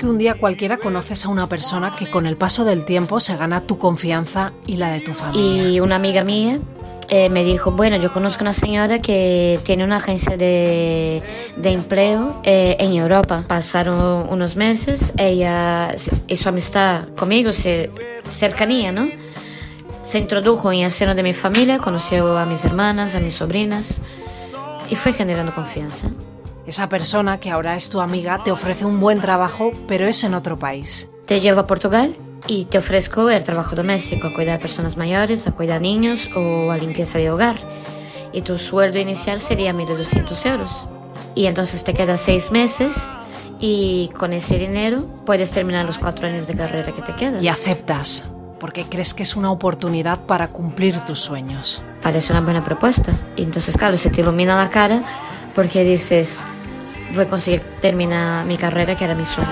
Que un día cualquiera conoces a una persona que con el paso del tiempo se gana tu confianza y la de tu familia. Y una amiga mía eh, me dijo, bueno, yo conozco una señora que tiene una agencia de, de empleo eh, en Europa. Pasaron unos meses, ella y su amistad conmigo, se, cercanía, ¿no? Se introdujo en el seno de mi familia, conoció a mis hermanas, a mis sobrinas y fue generando confianza. Esa persona que ahora es tu amiga te ofrece un buen trabajo, pero es en otro país. Te llevo a Portugal y te ofrezco el trabajo doméstico, a cuidar de personas mayores, a cuidar niños o a limpieza de hogar. Y tu sueldo inicial sería 1.200 euros. Y entonces te quedas seis meses y con ese dinero puedes terminar los cuatro años de carrera que te quedan. Y aceptas, porque crees que es una oportunidad para cumplir tus sueños. Parece una buena propuesta. Y entonces, claro, se te ilumina la cara porque dices, voy a conseguir terminar mi carrera, que era mi sueño.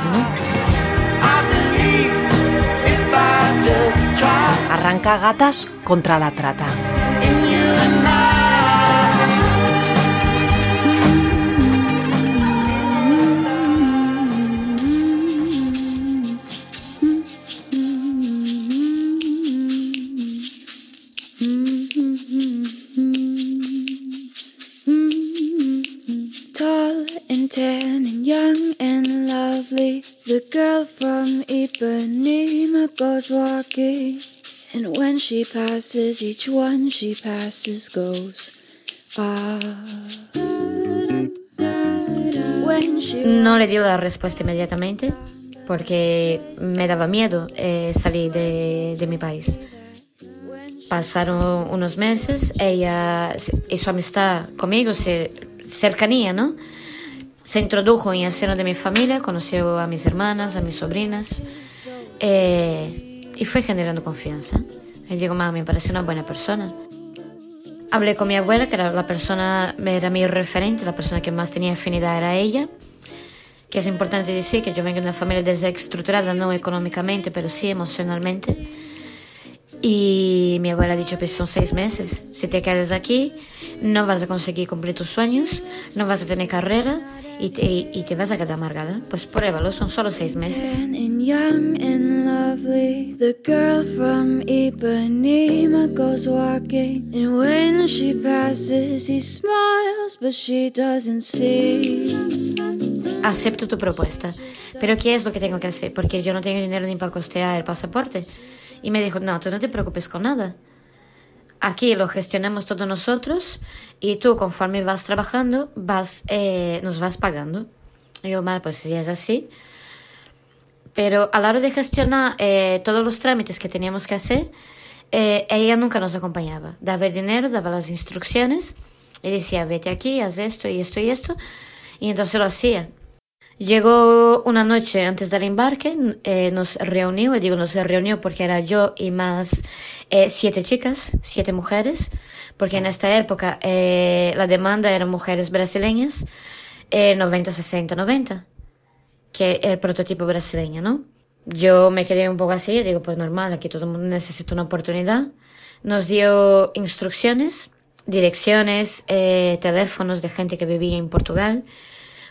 Arranca gatas contra la trata. She passes, each one she passes goes. Le dio la respuesta inmediatamente porque me daba miedo eh, salir de, de mi país. Pasaron unos meses, ella y su amistad conmigo, se, cercanía, ¿no? Se introdujo en el seno de mi familia, conoció a mis hermanas, a mis sobrinas eh, y fue generando confianza. Y digo, mamá, me parece una buena persona. Hablé con mi abuela, que era la persona, era mi referente, la persona que más tenía afinidad era ella. Que es importante decir que yo vengo de una familia desestructurada, no económicamente, pero sí emocionalmente. Y mi abuela ha dicho que son seis meses. Si te quedas aquí, no vas a conseguir cumplir tus sueños, no vas a tener carrera y te, y te vas a quedar amargada. Pues pruébalo, son solo seis meses. tan and young and lovely, the girl from Ipanema goes walking. And when she passes, he smiles, but she doesn't see. Acepto tu propuesta. Pero ¿qué es lo que tengo que hacer? Porque yo no tengo dinero ni para costear el pasaporte. Y me dijo, no, tú no te preocupes con nada. Aquí lo gestionamos todos nosotros y tú conforme vas trabajando vas, eh, nos vas pagando. Yo, vale, pues si es así. Pero a la hora de gestionar eh, todos los trámites que teníamos que hacer, eh, ella nunca nos acompañaba. Daba el dinero, daba las instrucciones y decía, vete aquí, haz esto y esto y esto. Y entonces lo hacía. Llegó una noche antes del embarque, eh, nos reunió, y digo nos reunió porque era yo y más eh, siete chicas, siete mujeres, porque en esta época eh, la demanda eran mujeres brasileñas, eh, 90, 60, 90, que el prototipo brasileño, ¿no? Yo me quedé un poco así, digo, pues normal, aquí todo el mundo necesita una oportunidad. Nos dio instrucciones, direcciones, eh, teléfonos de gente que vivía en Portugal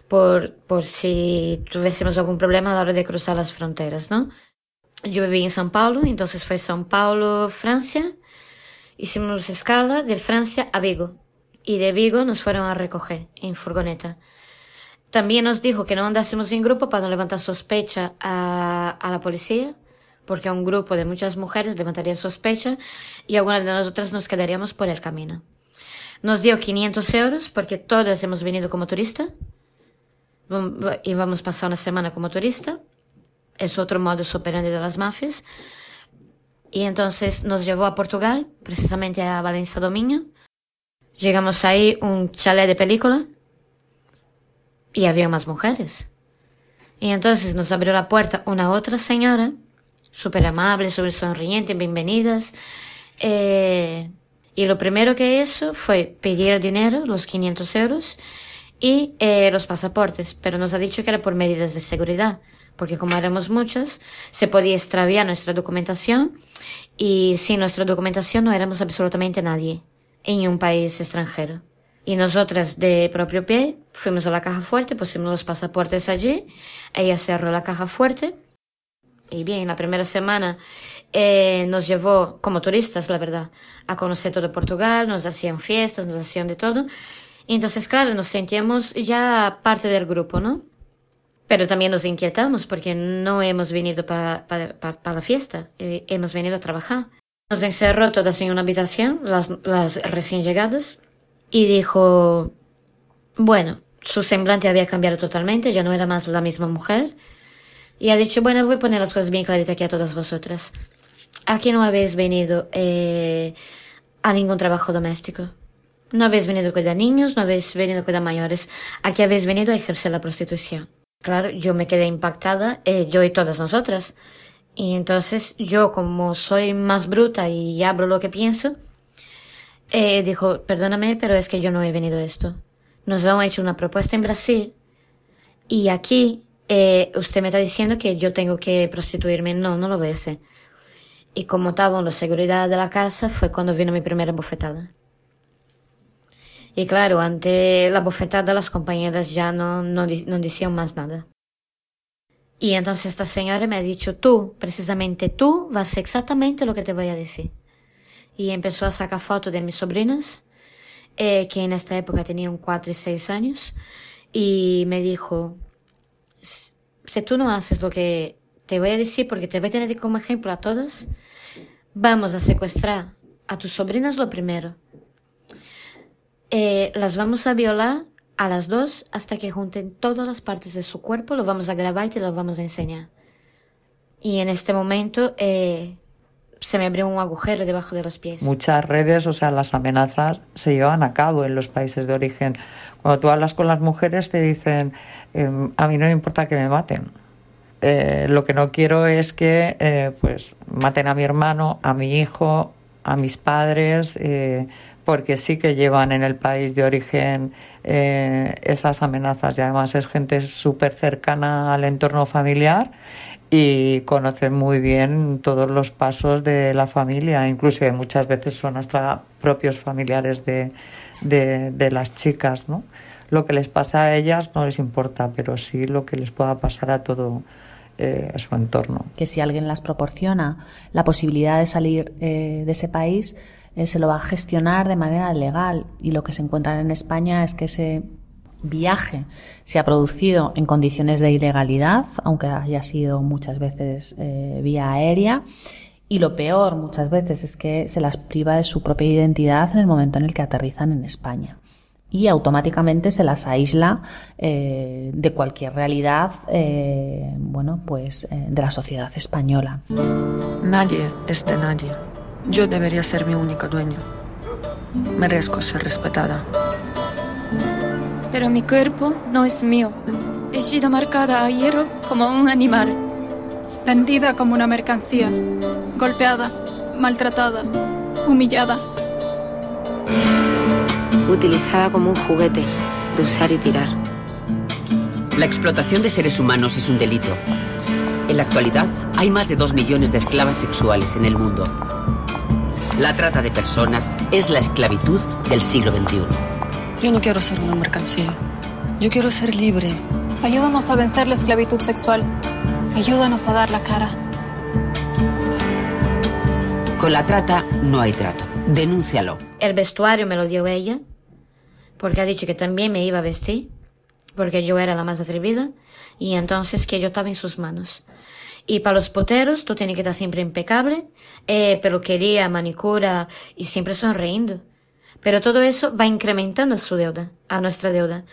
por, por si tuviésemos algún problema a la hora de cruzar las fronteras, ¿no? Yo viví en São Paulo, entonces fue São Paulo, Francia. Hicimos escala de Francia a Vigo. Y de Vigo nos fueron a recoger en furgoneta. También nos dijo que no andásemos en grupo para no levantar sospecha a, a la policía, porque un grupo de muchas mujeres levantaría sospecha y algunas de nosotras nos quedaríamos por el camino. Nos dio 500 euros porque todas hemos venido como turista y vamos a pasar una semana como turista. Es otro modo operandi de las mafias. Y entonces nos llevó a Portugal, precisamente a Valencia Dominio. Llegamos ahí, un chalet de película, y había más mujeres. Y entonces nos abrió la puerta una otra señora, súper amable, súper sonriente, bienvenidas. Eh, y lo primero que hizo fue pedir dinero, los 500 euros, y eh, los pasaportes, pero nos ha dicho que era por medidas de seguridad, porque como éramos muchas, se podía extraviar nuestra documentación y sin nuestra documentación no éramos absolutamente nadie en un país extranjero. Y nosotras de propio pie fuimos a la caja fuerte, pusimos los pasaportes allí, ella cerró la caja fuerte y bien, la primera semana eh, nos llevó como turistas, la verdad, a conocer todo Portugal, nos hacían fiestas, nos hacían de todo. Y entonces, claro, nos sentíamos ya parte del grupo, ¿no? Pero también nos inquietamos porque no hemos venido para la fiesta, hemos venido a trabajar. Nos encerró todas en una habitación, las, las recién llegadas, y dijo, bueno, su semblante había cambiado totalmente, ya no era más la misma mujer. Y ha dicho, bueno, voy a poner las cosas bien claritas aquí a todas vosotras. Aquí no habéis venido eh, a ningún trabajo doméstico. No habéis venido a cuidar niños, no habéis venido a cuidar mayores. Aquí habéis venido a ejercer la prostitución. Claro, yo me quedé impactada, eh, yo y todas nosotras. Y entonces yo, como soy más bruta y hablo lo que pienso, eh, dijo, perdóname, pero es que yo no he venido a esto. Nos han hecho una propuesta en Brasil y aquí eh, usted me está diciendo que yo tengo que prostituirme. No, no lo voy a hacer. Y como estaba en la seguridad de la casa, fue cuando vino mi primera bofetada. Y claro, ante la bofetada las compañeras ya no, no, no decían más nada. Y entonces esta señora me ha dicho, tú, precisamente tú, vas a hacer exactamente lo que te voy a decir y empezó a sacar fotos de mis sobrinas, eh, que en esta época tenían cuatro y seis años, y me dijo, si tú no haces lo que te voy a decir, porque te voy a tener como ejemplo a todas, vamos a secuestrar a tus sobrinas lo primero. Eh, las vamos a violar a las dos hasta que junten todas las partes de su cuerpo, lo vamos a grabar y te lo vamos a enseñar. Y en este momento eh, se me abrió un agujero debajo de los pies. Muchas redes, o sea, las amenazas se llevan a cabo en los países de origen. Cuando tú hablas con las mujeres te dicen, em, a mí no me importa que me maten. Eh, lo que no quiero es que pues maten a mi hermano, a mi hijo, a mis padres, porque sí que llevan en el país de origen esas amenazas y además es gente súper cercana al entorno familiar y conocen muy bien todos los pasos de la familia, inclusive muchas veces son hasta propios familiares de, de, las chicas, ¿no? Lo que les pasa a ellas no les importa, pero sí lo que les pueda pasar a todo eh, su entorno. Que si alguien las proporciona la posibilidad de salir eh, de ese país, eh, se lo va a gestionar de manera legal y lo que se encuentra en España es que se viaje se ha producido en condiciones de ilegalidad, aunque haya sido muchas veces eh, vía aérea. Y lo peor muchas veces es que se las priva de su propia identidad en el momento en el que aterrizan en España. Y automáticamente se las aísla eh, de cualquier realidad, bueno, pues de la sociedad española. Nadie es de nadie. Yo debería ser mi única dueña. Merezco ser respetada. Pero mi cuerpo no es mío. He sido marcada a hierro como un animal. Vendida como una mercancía. Golpeada, maltratada, humillada. Utilizada como un juguete de usar y tirar. La explotación de seres humanos es un delito. En la actualidad hay más de dos millones de esclavas sexuales en el mundo. La trata de personas es la esclavitud del siglo XXI. Yo no quiero ser una mercancía. Yo quiero ser libre. Ayúdanos a vencer la esclavitud sexual. Ayúdanos a dar la cara. Con la trata no hay trato. Denúncialo. El vestuario me lo dio ella, porque ha dicho que también me iba a vestir, porque yo era la más atrevida, y entonces que yo estaba en sus manos. Y para los poteros, tú tienes que estar siempre impecable, eh, peluquería, manicura, y siempre sonriendo. Pero todo eso va incrementando su deuda, a nuestra deuda.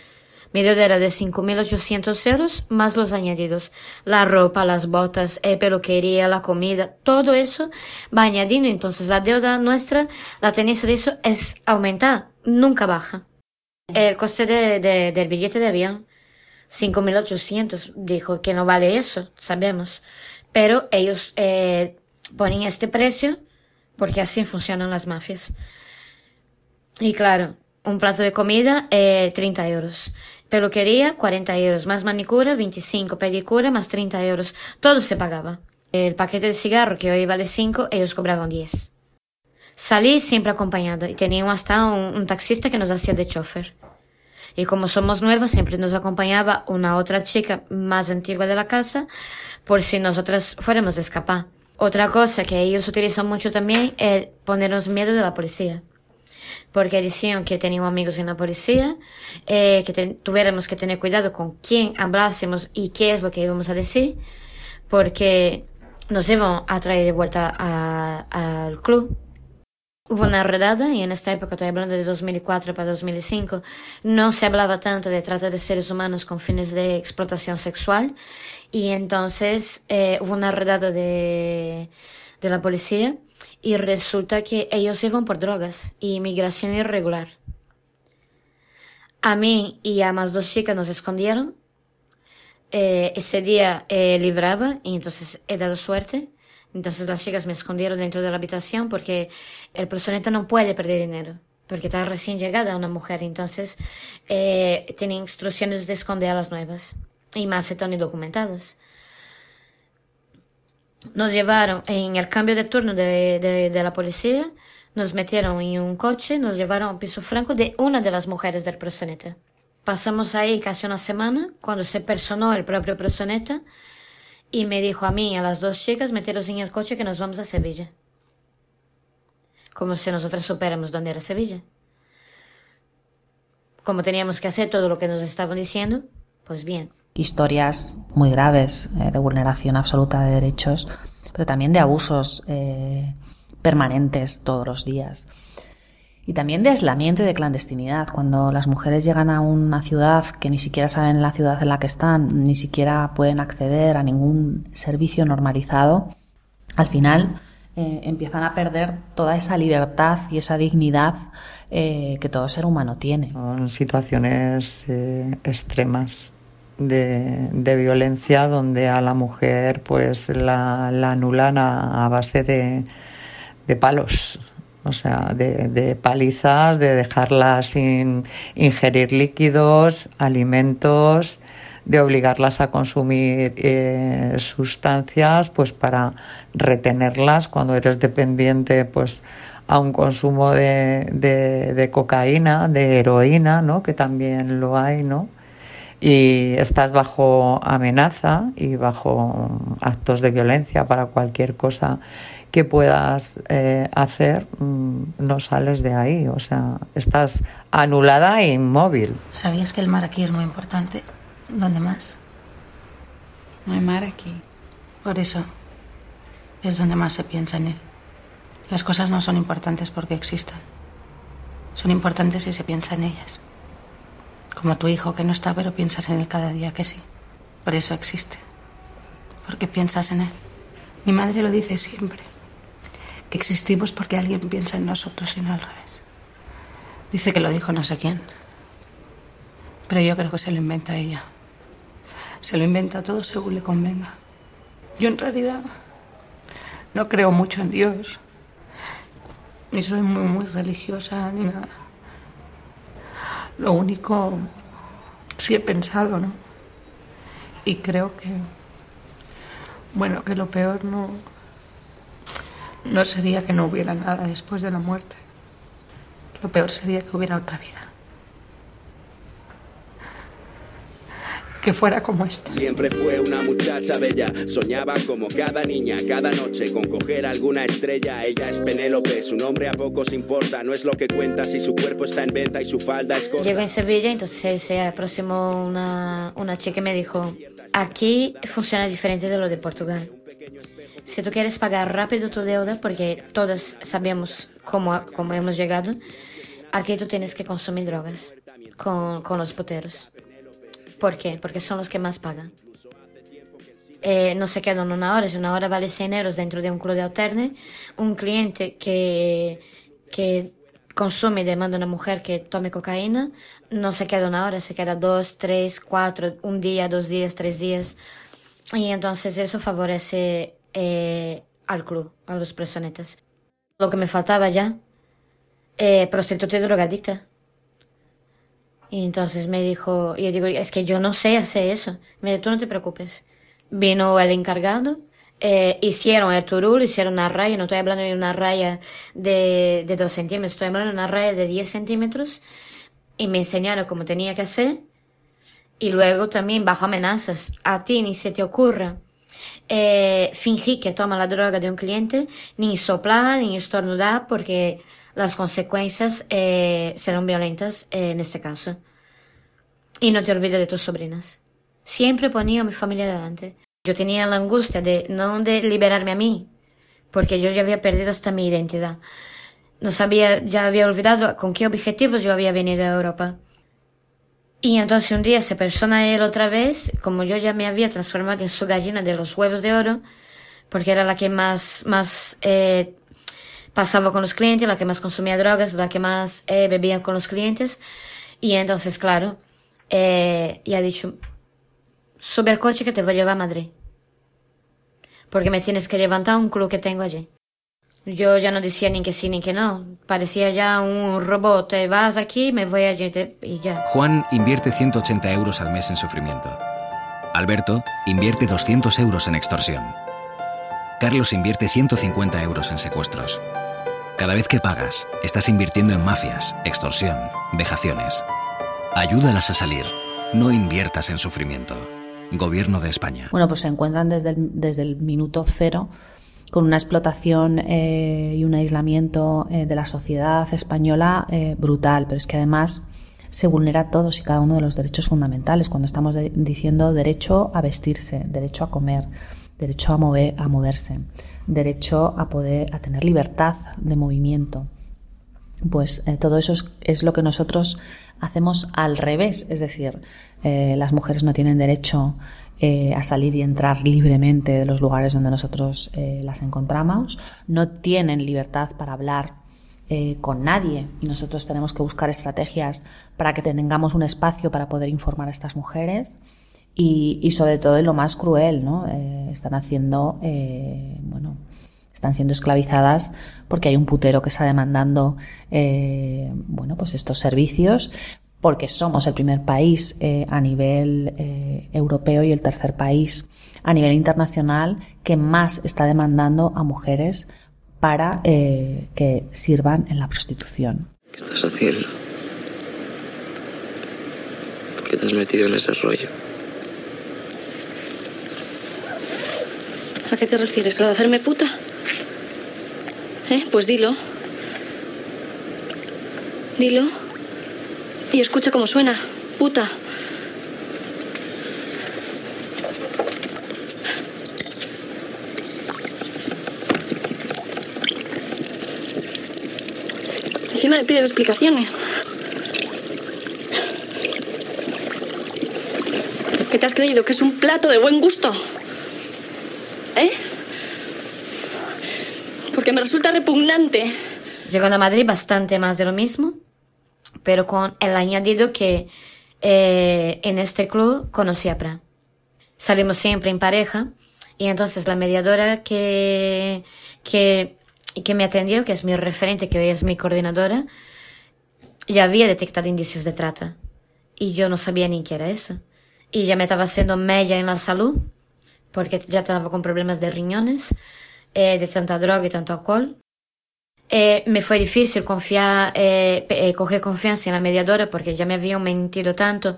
Mi deuda era de 5.800 euros más los añadidos. La ropa, las botas, la peluquería, la comida, todo eso va añadiendo. Entonces la deuda nuestra, la tendencia de eso es aumentar, nunca baja. El coste de, del billete de avión, 5.800, dijo que no vale eso, sabemos. Pero ellos eh, ponen este precio porque así funcionan las mafias. Y claro, un plato de comida, eh, 30 euros. Peluquería, 40 euros. Más manicura, 25. Pedicura, más 30 euros. Todo se pagaba. El paquete de cigarro, que hoy vale 5, ellos cobraban 10. Salí siempre acompañado y teníamos hasta un, un taxista que nos hacía de chofer. Y como somos nuevas, siempre nos acompañaba una otra chica más antigua de la casa por si nosotras fuéramos a escapar. Otra cosa que ellos utilizan mucho también es ponernos miedo de la policía. Porque decían que tenían amigos en la policía, eh, que tuviéramos que tener cuidado con quién hablásemos y qué es lo que íbamos a decir, porque nos iban a traer de vuelta al club. Hubo una redada y en esta época, estoy hablando de 2004 para 2005, no se hablaba tanto de trata de seres humanos con fines de explotación sexual y entonces eh, hubo una redada de, de la policía y resulta que ellos iban por drogas y inmigración irregular. A mí y a más dos chicas nos escondieron. Eh, ese día eh, libraba y entonces he dado suerte. Entonces las chicas me escondieron dentro de la habitación porque el proxeneta no puede perder dinero, porque está recién llegada una mujer, entonces eh, tiene instrucciones de esconder a las nuevas y más están indocumentadas. Nos llevaron en el cambio de turno de, de, de la policía, nos metieron en un coche, nos llevaron a piso franco de una de las mujeres del proxeneta. Pasamos ahí casi una semana cuando se personó el propio proxeneta y me dijo a mí y a las dos chicas meteros en el coche que nos vamos a Sevilla. Como si nosotras supiéramos dónde era Sevilla. Como teníamos que hacer todo lo que nos estaban diciendo, pues bien. Historias muy graves eh, de vulneración absoluta de derechos, pero también de abusos eh, permanentes todos los días. Y también de aislamiento y de clandestinidad, cuando las mujeres llegan a una ciudad que ni siquiera saben la ciudad en la que están, ni siquiera pueden acceder a ningún servicio normalizado, al final eh, empiezan a perder toda esa libertad y esa dignidad eh, que todo ser humano tiene. Son situaciones eh, extremas de, violencia donde a la mujer pues la, la anulan a, base de palos o sea, de, de, palizas, de dejarlas sin ingerir líquidos, alimentos, de obligarlas a consumir eh, sustancias, pues para retenerlas cuando eres dependiente, pues a un consumo de, de, de cocaína, de heroína, ¿no? Que también lo hay, ¿no? Y estás bajo amenaza y bajo actos de violencia para cualquier cosa que puedas eh, hacer, mmm, no sales de ahí. O sea, estás anulada e inmóvil. ¿Sabías que el mar aquí es muy importante? ¿Dónde más? No hay mar aquí. Por eso es donde más se piensa en él. Las cosas no son importantes porque existan. Son importantes si se piensa en ellas. Como tu hijo que no está, pero piensas en él cada día que sí. Por eso existe. Porque piensas en él. Mi madre lo dice siempre. Que existimos porque alguien piensa en nosotros y no al revés. Dice que lo dijo no sé quién. Pero yo creo que se lo inventa ella. Se lo inventa todo según le convenga. Yo en realidad no creo mucho en Dios. Ni soy muy, muy religiosa ni nada. Lo único, sí he pensado, ¿no? Y creo que, bueno, que lo peor no, no sería que no hubiera nada después de la muerte. Lo peor sería que hubiera otra vida. que fuera como esta. Siempre fue una muchacha bella, soñaba como cada niña, cada noche con coger alguna estrella. Ella es Penélope, su nombre a pocos importa, no es lo que cuenta si su cuerpo está en venta y su falda es corta. Llego en Sevilla, entonces se aproximó una, una chica y me dijo, aquí funciona diferente de lo de Portugal. Si tú quieres pagar rápido tu deuda, porque todos sabemos cómo, cómo hemos llegado, aquí tú tienes que consumir drogas con, con los puteros. ¿Por qué? Porque son los que más pagan. Eh, no se quedan una hora, si una hora vale 100 euros dentro de un club de alterne, un cliente que, que consume y demanda a una mujer que tome cocaína, no se queda una hora, se queda dos, tres, cuatro, un día, dos días, tres días. Y entonces eso favorece eh, al club, a los personetas. Lo que me faltaba ya, eh, prostituta y drogadicta. Y entonces me dijo, yo digo, es que yo no sé hacer eso. Me dijo, tú no te preocupes. Vino el encargado, eh, hicieron el turul, hicieron una raya, no estoy hablando de una raya de, de 2 centímetros, estoy hablando de una raya de 10 centímetros y me enseñaron cómo tenía que hacer y luego también bajo amenazas, a ti ni se te ocurra eh, fingir que toma la droga de un cliente, ni soplar, ni estornudar, porque las consecuencias eh, serán violentas eh, en este caso. Y no te olvides de tus sobrinas. Siempre ponía a mi familia delante. Yo tenía la angustia de no de liberarme a mí, porque yo ya había perdido hasta mi identidad. No sabía, ya había olvidado con qué objetivos yo había venido a Europa. Y entonces un día se persona él otra vez, como yo ya me había transformado en su gallina de los huevos de oro, porque era la que más, más eh, pasaba con los clientes, la que más consumía drogas, la que más eh, bebía con los clientes. Y entonces, claro, eh, y ha dicho, sube al coche que te voy a llevar a Madrid. Porque me tienes que levantar un club que tengo allí. Yo ya no decía ni que sí ni que no. Parecía ya un robot. Te vas aquí, me voy allí y ya. Juan invierte 180 euros al mes en sufrimiento. Alberto invierte 200 euros en extorsión. Carlos invierte 150 euros en secuestros. Cada vez que pagas, estás invirtiendo en mafias, extorsión, vejaciones. Ayúdalas a salir. No inviertas en sufrimiento. Gobierno de España. Bueno, pues se encuentran desde el, desde el minuto cero con una explotación eh, y un aislamiento eh, de la sociedad española eh, brutal, pero es que además se vulnera todos y cada uno de los derechos fundamentales cuando estamos diciendo derecho a vestirse, derecho a comer, derecho a, mover, a moverse, derecho a poder a tener libertad de movimiento. Pues todo eso es, es, lo que nosotros hacemos al revés, es decir, las mujeres no tienen derecho eh, a salir y entrar libremente de los lugares donde nosotros eh, las encontramos, no tienen libertad para hablar eh, con nadie y nosotros tenemos que buscar estrategias para que tengamos un espacio para poder informar a estas mujeres y, sobre todo lo más cruel, ¿no? están haciendo, bueno, están siendo esclavizadas porque hay un putero que está demandando, bueno, pues estos servicios porque somos el primer país eh, a nivel eh, europeo y el tercer país a nivel internacional que más está demandando a mujeres para eh, que sirvan en la prostitución. ¿Qué estás haciendo? ¿Por qué te has metido en ese rollo? ¿A qué te refieres? ¿Lo de hacerme puta? ¿Eh? Pues dilo. Dilo. Y escucha cómo suena. Puta. Encima me pides explicaciones. ¿Qué te has creído? ¿Que es un plato de buen gusto? ¿Eh? Porque me resulta repugnante. Llegando a Madrid bastante más de lo mismo pero con el añadido que eh, en este club conocí a Pra. Salimos siempre en pareja y entonces la mediadora que, que, que me atendió, que es mi referente, que hoy es mi coordinadora, ya había detectado indicios de trata y yo no sabía ni qué era eso. Y ya me estaba haciendo mella en la salud porque ya estaba con problemas de riñones, eh, de tanta droga y tanto alcohol. Eh, me fue difícil confiar, eh, eh, coger confianza en la mediadora porque ya me habían mentido tanto,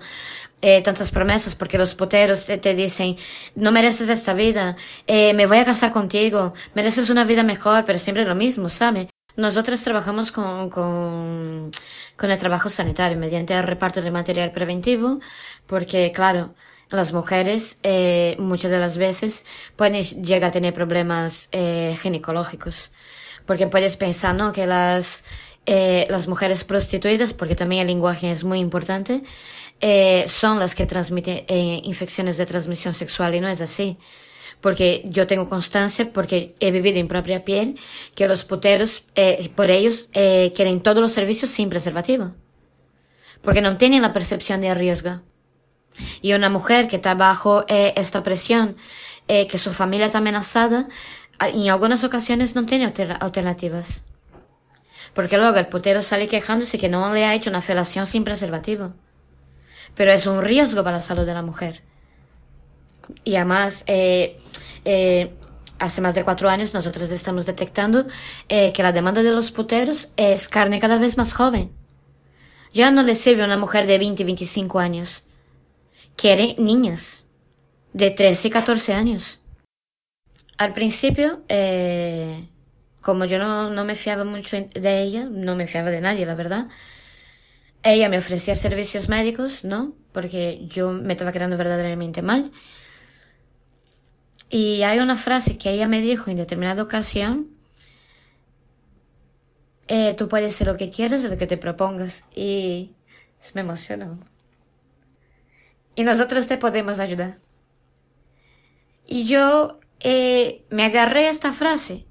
eh, tantas promesas, porque los poteros te, dicen, no mereces esta vida, eh, me voy a casar contigo, mereces una vida mejor, pero siempre lo mismo, ¿sabes? Nosotros trabajamos con, con, con el trabajo sanitario mediante el reparto de material preventivo, porque claro, las mujeres eh, muchas de las veces pueden llegar a tener problemas ginecológicos porque puedes pensar, ¿no? Que las, eh, las mujeres prostituidas, porque también el lenguaje es muy importante, eh, son las que transmiten eh, infecciones de transmisión sexual y no es así. Porque yo tengo constancia, porque he vivido en propia piel, que los puteros, eh, por ellos, eh, quieren todos los servicios sin preservativo. Porque no tienen la percepción de riesgo. Y una mujer que está bajo eh, esta presión, que su familia está amenazada, en algunas ocasiones no tiene alternativas. Porque luego el putero sale quejándose que no le ha hecho una felación sin preservativo. Pero es un riesgo para la salud de la mujer. Y además, eh, eh, hace más de cuatro años nosotros estamos detectando eh, que la demanda de los puteros es carne cada vez más joven. Ya no le sirve una mujer de 20 y 25 años. Quiere niñas de 13 y 14 años. Al principio, eh, como yo no, no me fiaba mucho de ella, no me fiaba de nadie, la verdad, ella me ofrecía servicios médicos, ¿no? Porque yo me estaba quedando verdaderamente mal. Y hay una frase que ella me dijo en determinada ocasión, eh, tú puedes ser lo que quieras lo que te propongas. Y me emocionó. Y nosotros te podemos ayudar. Y yo eh, me agarré a esta frase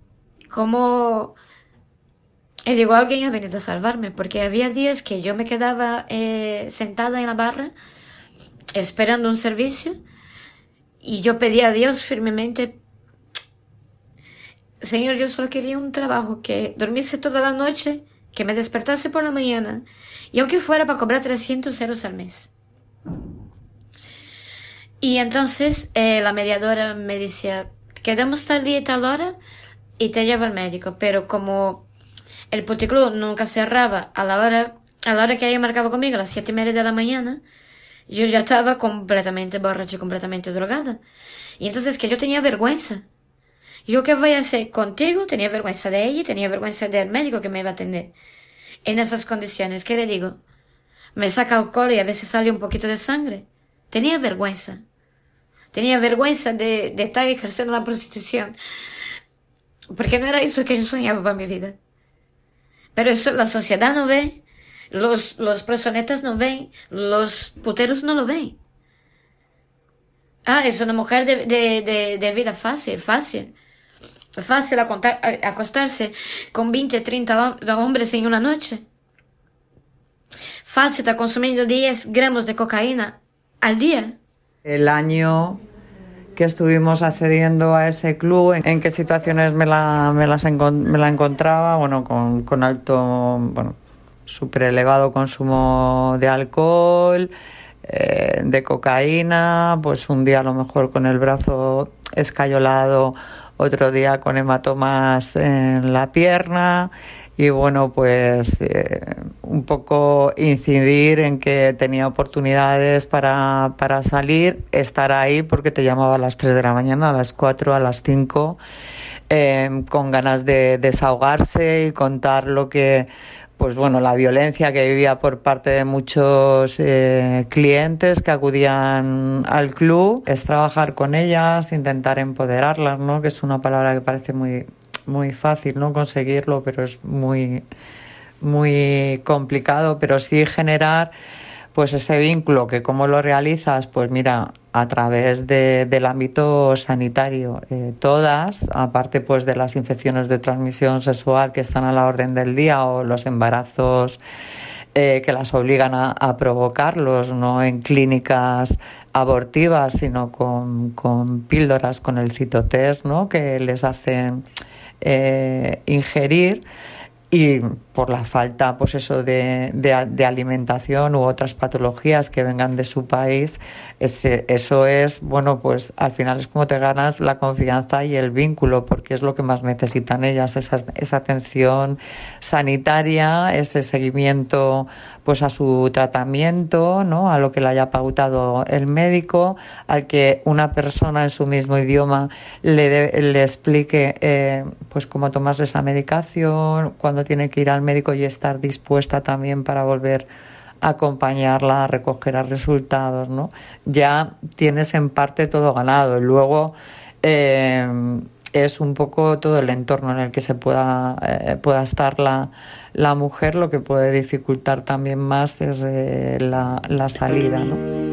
como... Y digo, alguien ha venido a salvarme, porque había días que yo me quedaba eh, sentada en la barra esperando un servicio y yo pedía a Dios firmemente, Señor, yo solo quería un trabajo, que dormiese toda la noche, que me despertase por la mañana, y aunque fuera para cobrar 300 euros al mes. Y entonces eh, la mediadora me decía, quedamos tal día y tal hora y te llevo al médico, pero como el puticlub nunca cerraba a la hora, a la hora que ella marcaba conmigo, a las siete y media de la mañana, yo ya estaba completamente borracha, completamente drogada. Y entonces que yo tenía vergüenza. ¿Yo qué voy a hacer contigo? Tenía vergüenza de ella tenía vergüenza del médico que me iba a atender. En esas condiciones, ¿qué le digo? Me saca alcohol y a veces sale un poquito de sangre. Tenía vergüenza. Tenía vergüenza de, de estar ejerciendo la prostitución. Porque no era eso que yo soñaba para mi vida. Pero eso la sociedad no ve. Los, los prosonetas no ven, los puteros no lo ven. Ah, es una mujer de, de, de, vida fácil, fácil. Fácil acostarse con 20, 30 hombres en una noche. Fácil estar consumiendo 10 gramos de cocaína al día. El año que estuvimos accediendo a ese club, en, qué situaciones me la, me, la encontraba, bueno, con, con alto, bueno, súper elevado consumo de alcohol, eh, de cocaína, pues un día a lo mejor con el brazo escayolado, otro día con hematomas en la pierna y bueno, pues eh, un poco incidir en que tenía oportunidades para, para salir, estar ahí porque te llamaba a las 3 de la mañana, a las 4, a las 5, eh, con ganas de desahogarse y contar lo que pues bueno, la violencia que vivía por parte de muchos eh, clientes que acudían al club, es trabajar con ellas, intentar empoderarlas, ¿no? Que es una palabra que parece muy, muy fácil, ¿no? Conseguirlo, pero es muy, muy complicado, pero sí generar pues ese vínculo que cómo lo realizas, pues mira, a través de, del ámbito sanitario. Eh, todas, aparte pues de las infecciones de transmisión sexual que están a la orden del día o los embarazos eh, que las obligan a, provocarlos, no en clínicas abortivas, sino con, con píldoras, con el citotest, ¿no? que les hacen eh, ingerir y por la falta pues eso de, de, alimentación u otras patologías que vengan de su país ese, eso es bueno pues al final es como te ganas la confianza y el vínculo porque es lo que más necesitan ellas esa, esa atención sanitaria ese seguimiento pues a su tratamiento no a lo que le haya pautado el médico al que una persona en su mismo idioma le, le explique eh, pues cómo tomarse esa medicación cuando tiene que ir al médico y estar dispuesta también para volver a acompañarla a recoger los resultados, ¿no? Ya tienes en parte todo ganado. Luego eh, es un poco todo el entorno en el que se pueda, eh, pueda estar la, la, mujer, lo que puede dificultar también más es eh, la, la salida, ¿no?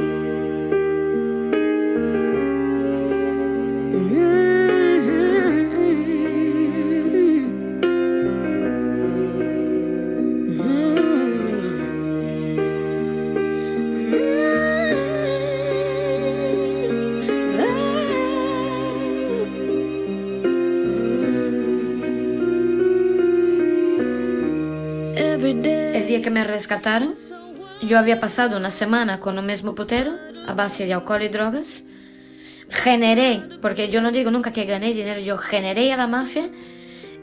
Yo había pasado una semana con el mismo putero a base de alcohol y drogas. generé, porque yo no digo nunca que gané dinero, yo generé a la mafia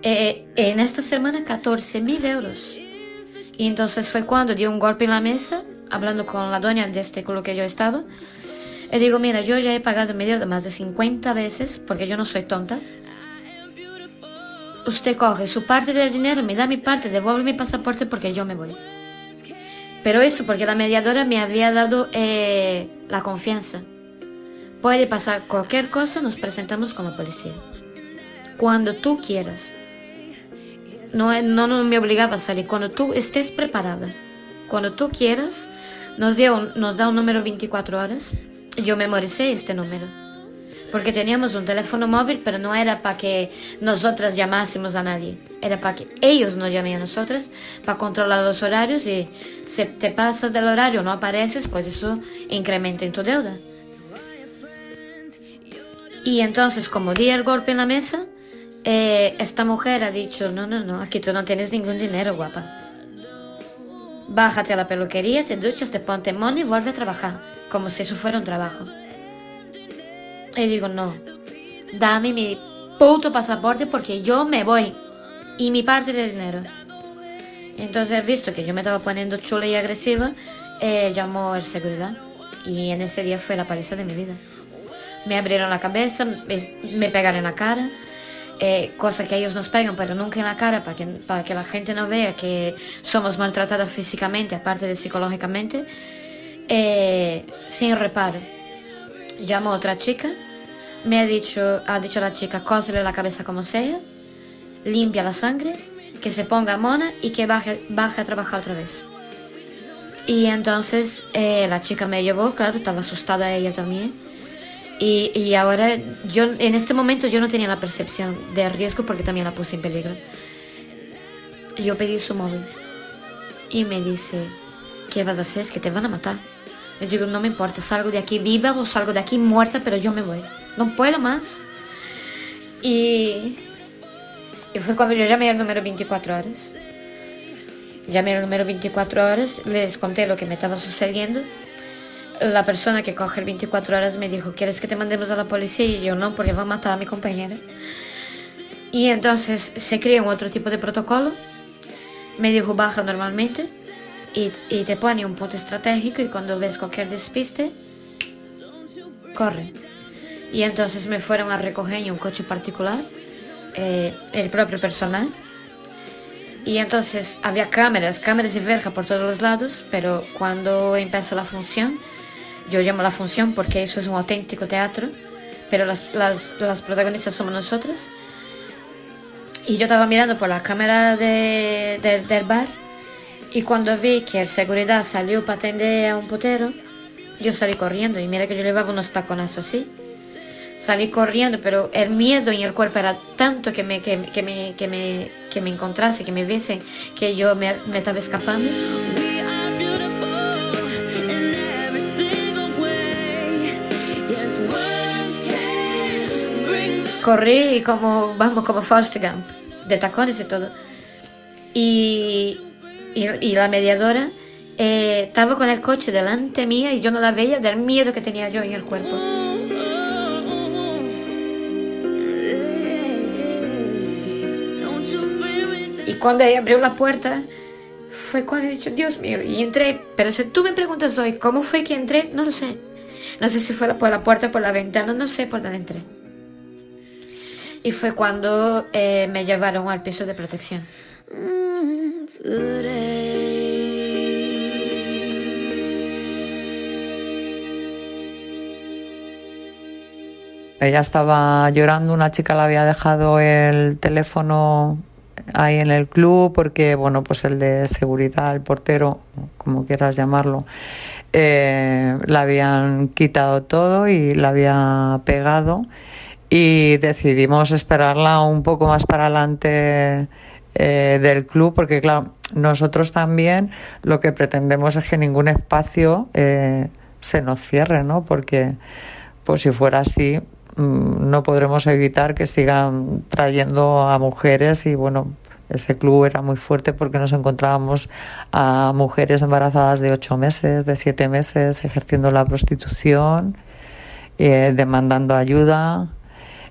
eh, en esta semana 14 mil euros. Y entonces fue cuando di un golpe en la mesa, hablando con la dueña de este con lo que yo estaba. Y digo, mira, yo ya he pagado medio de más de 50 veces, porque yo no soy tonta. Usted coge su parte del dinero, me da mi parte, devuelve mi pasaporte porque yo me voy. Pero eso porque la mediadora me había dado eh, la confianza. Puede pasar cualquier cosa, nos presentamos la policía. Cuando tú quieras. No, no, no me obligaba a salir. Cuando tú estés preparada. Cuando tú quieras, nos, dio nos da un número 24 horas. Yo memoricé este número. Porque teníamos un teléfono móvil, pero no era para que nosotras llamásemos a nadie. Era para que ellos nos llamen a nosotras, para controlar los horarios y si te pasas del horario no apareces, pues eso incrementa en tu deuda. Y entonces, como di el golpe en la mesa, eh, esta mujer ha dicho, no, no, no, aquí tú no tienes ningún dinero, guapa. Bájate a la peluquería, te duchas, te ponte money y vuelve a trabajar, como si eso fuera un trabajo. Y digo, no, dame mi puto pasaporte porque yo me voy. Y mi parte del dinero. Entonces, visto que yo me estaba poniendo chula y agresiva, eh, llamó el seguridad. Y en ese día fue la paliza de mi vida. Me abrieron la cabeza, me, me pegaron en la cara. Eh, cosa que ellos nos pegan, pero nunca en la cara, para que, para que la gente no vea que somos maltratados físicamente, aparte de psicológicamente, eh, sin reparo. Llamó otra chica, me ha dicho, ha dicho la chica, cósele la cabeza como sea, limpia la sangre, que se ponga mona y que baje, baje a trabajar otra vez. Y entonces eh, la chica me llevó, claro, estaba asustada ella también. Y, y, ahora, yo en este momento yo no tenía la percepción de riesgo porque también la puse en peligro. Yo pedí su móvil y me dice, ¿qué vas a hacer? Es que te van a matar. Yo digo, no me importa, salgo de aquí viva o salgo de aquí muerta, pero yo me voy. No puedo más. Y, y fue cuando yo llamé al número 24 horas. Llamé al número 24 horas, les conté lo que me estaba sucediendo. La persona que coge el 24 horas me dijo, ¿quieres que te mandemos a la policía? Y yo no, porque va a matar a mi compañera. Y entonces se creó otro tipo de protocolo. Me dijo, baja normalmente y, y te pone un punto estratégico y cuando ves cualquier despiste, corre. Y entonces me fueron a recoger en un coche particular, eh, el propio personal. Y entonces había cámaras, cámaras y verja por todos los lados, pero cuando empezó la función, yo llamo la función porque eso es un auténtico teatro, pero las, las, las protagonistas somos nosotras. Y yo estaba mirando por la cámara de, de, del bar y cuando vi que el seguridad salió para atender a un potero, yo salí corriendo y mira que yo llevaba unos taconazos así. Salí corriendo, pero el miedo en el cuerpo era tanto que me, que, que me, que me, que me encontrase, que me viesen, que yo me, me estaba escapando. Corrí como, vamos, como Forrest Gump, de tacones y todo. Y, y, y la mediadora eh, estaba con el coche delante mía y yo no la veía del miedo que tenía yo en el cuerpo. Cuando ella abrió la puerta, fue cuando he dicho, Dios mío, y entré. Pero si tú me preguntas hoy cómo fue que entré, no lo sé. No sé si fuera por la puerta por la ventana, no sé por dónde entré. Y fue cuando eh, me llevaron al piso de protección. Ella estaba llorando, una chica le había dejado el teléfono ahí en el club porque, bueno, pues el de seguridad, el portero, como quieras llamarlo, eh, le habían quitado todo y la había pegado y decidimos esperarla un poco más para adelante eh, del club porque, claro, nosotros también lo que pretendemos es que ningún espacio eh, se nos cierre, ¿no? Porque, pues si fuera así, no podremos evitar que sigan trayendo a mujeres y bueno ese club era muy fuerte porque nos encontrábamos a mujeres embarazadas de ocho meses, de siete meses, ejerciendo la prostitución eh, demandando ayuda,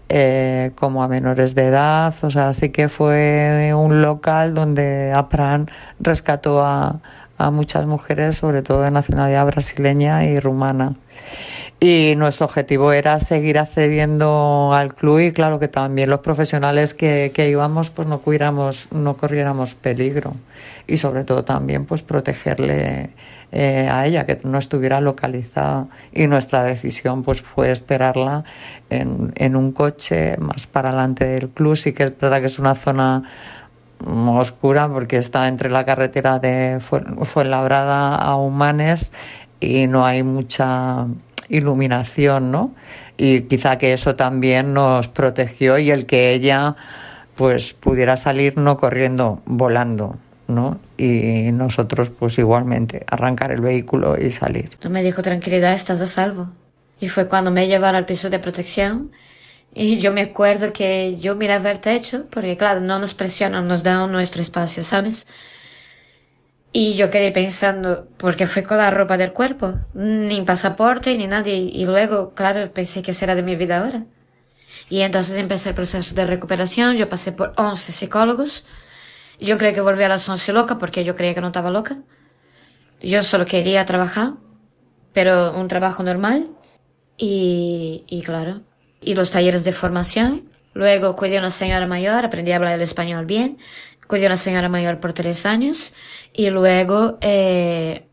eh, como a menores de edad. O sea, sí que fue un local donde APRAN rescató a muchas mujeres, sobre todo de nacionalidad brasileña y rumana. Y nuestro objetivo era seguir accediendo al club y claro que también los profesionales que, que íbamos pues no, cuidamos, no corriéramos peligro y sobre todo también pues protegerle eh, a ella, que no estuviera localizada. Y nuestra decisión pues fue esperarla en, en un coche más para adelante del club. Sí que es verdad que es una zona oscura porque está entre la carretera de Fuenlabrada a Humanes y no hay mucha iluminación, ¿no? Y quizá que eso también nos protegió y el que ella pues pudiera salir no corriendo, volando, ¿no? Y nosotros pues igualmente arrancar el vehículo y salir. Me dijo, tranquilidad, estás a salvo. Y fue cuando me llevaron al piso de protección y yo me acuerdo que yo miraba el techo, porque claro, no nos presionan, nos dan nuestro espacio, ¿sabes? Y yo quedé pensando, porque fue con la ropa del cuerpo, ni pasaporte ni nadie. Y luego, claro, pensé que será de mi vida ahora. Y entonces empecé el proceso de recuperación, yo pasé por 11 psicólogos. Yo creí que volví a las 11 loca porque yo creía que no estaba loca. Yo solo quería trabajar, pero un trabajo normal. Y, y claro, y los talleres de formación. Luego cuidé a una señora mayor, aprendí a hablar el español bien. A una señora mayor por tres años y luego eh,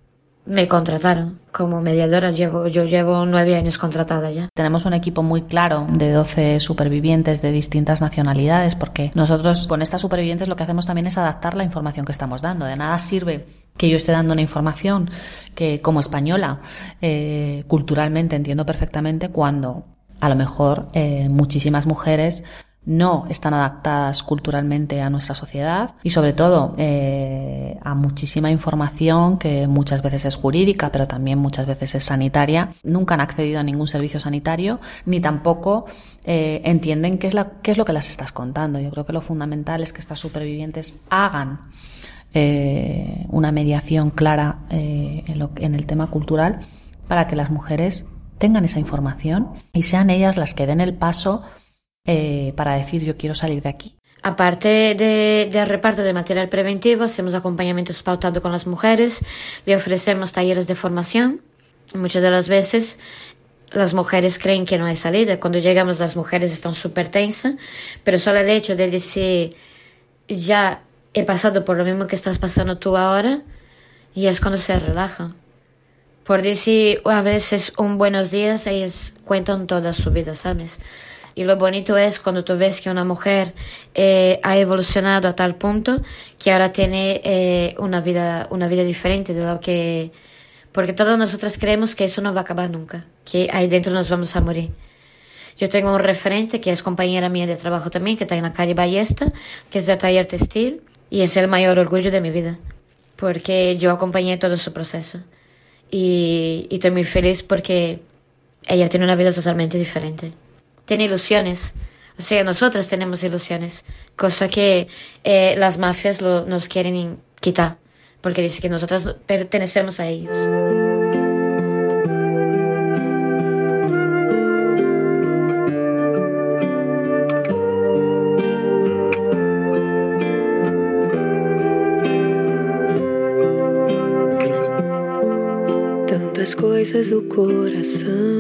me contrataron como mediadora. Llevo, yo llevo nueve años contratada ya. Tenemos un equipo muy claro de 12 supervivientes de distintas nacionalidades porque nosotros con estas supervivientes lo que hacemos también es adaptar la información que estamos dando. De nada sirve que yo esté dando una información que como española eh, culturalmente entiendo perfectamente cuando a lo mejor eh, muchísimas mujeres no están adaptadas culturalmente a nuestra sociedad y sobre todo eh, a muchísima información que muchas veces es jurídica pero también muchas veces es sanitaria. Nunca han accedido a ningún servicio sanitario ni tampoco eh, entienden qué es, lo que las estás contando. Yo creo que lo fundamental es que estas supervivientes hagan eh, una mediación clara en el tema cultural para que las mujeres tengan esa información y sean ellas las que den el paso eh, para decir yo quiero salir de aquí. Aparte de, del reparto de material preventivo, hacemos acompañamientos pautados con las mujeres, le ofrecemos talleres de formación. Muchas de las veces las mujeres creen que no hay salida. Cuando llegamos las mujeres están súper tensas, pero solo el hecho de decir ya he pasado por lo mismo que estás pasando tú ahora, y es cuando se relajan. Por decir a veces un buenos días, ellas cuentan toda su vida, ¿sabes? Y lo bonito es cuando tú ves que una mujer eh, ha evolucionado a tal punto que ahora tiene eh, una, vida, una vida diferente de lo que... Porque todas nosotras creemos que eso no va a acabar nunca, que ahí dentro nos vamos a morir. Yo tengo un referente que es compañera mía de trabajo también, que está en la calle Ballesta, que es de taller textil, y es el mayor orgullo de mi vida, porque yo acompañé todo su proceso y, estoy muy feliz porque ella tiene una vida totalmente diferente. Tiene ilusiones. O sea, nosotras tenemos ilusiones, cosa que eh, las mafias nos quieren quitar, porque dicen que nosotras pertenecemos a ellos.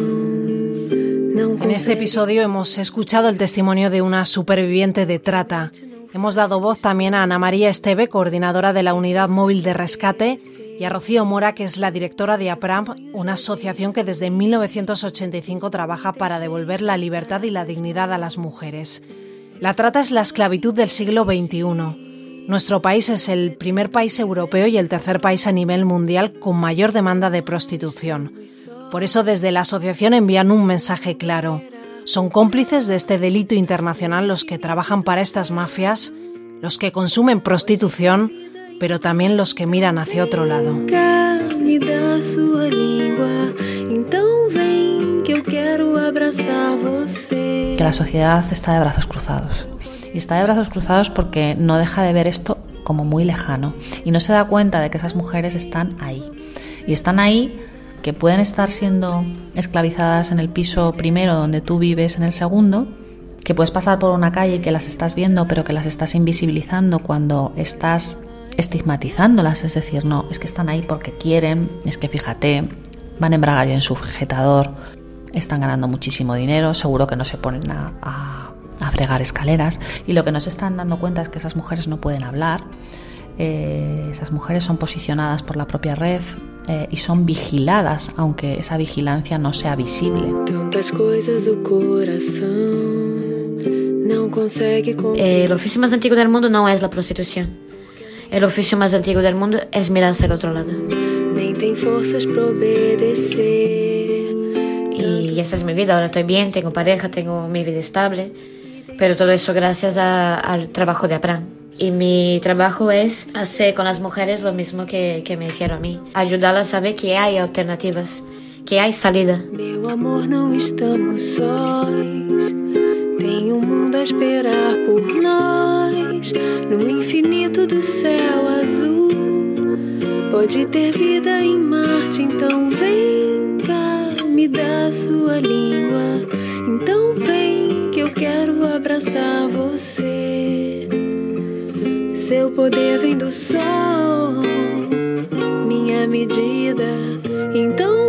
En este episodio hemos escuchado el testimonio de una superviviente de trata. Hemos dado voz también a Ana María Esteve, coordinadora de la Unidad Móvil de Rescate, y a Rocío Mora, que es la directora de APRAM, una asociación que desde 1985 trabaja para devolver la libertad y la dignidad a las mujeres. La trata es la esclavitud del siglo XXI. Nuestro país es el primer país europeo y el tercer país a nivel mundial con mayor demanda de prostitución. Por eso desde la asociación envían un mensaje claro. Son cómplices de este delito internacional los que trabajan para estas mafias, los que consumen prostitución, pero también los que miran hacia otro lado. Que la sociedad está de brazos cruzados y está de brazos cruzados porque no deja de ver esto como muy lejano y no se da cuenta de que esas mujeres están ahí. Y están ahí que pueden estar siendo esclavizadas en el piso primero donde tú vives en el segundo, que puedes pasar por una calle y que las estás viendo pero que las estás invisibilizando cuando estás estigmatizándolas, es decir, no, es que están ahí porque quieren, es que fíjate, van en braga y en sujetador, están ganando muchísimo dinero, seguro que no se ponen a, fregar escaleras. Y lo que nos están dando cuenta es que esas mujeres no pueden hablar, eh, esas mujeres son posicionadas por la propia red eh, y son vigiladas, aunque esa vigilancia no sea visible. El oficio más antiguo del mundo no es la prostitución. El oficio más antiguo del mundo es mirar hacia el otro lado. Y esa es mi vida. Ahora estoy bien, tengo pareja, tengo mi vida estable. Pero todo eso gracias al trabajo de Abraham. Y mi trabajo es hacer con las mujeres lo mismo que, que me hicieron a mí. Ayudarlas a saber que hay alternativas, que hay salida. Meu amor, não estamos sós. Tem um mundo a esperar por nós. No infinito do céu azul. Pode ter vida em Marte, então vem cá, me dá sua língua. Então vem que eu quero abraçar você. Seu poder vem do sol, minha medida. Então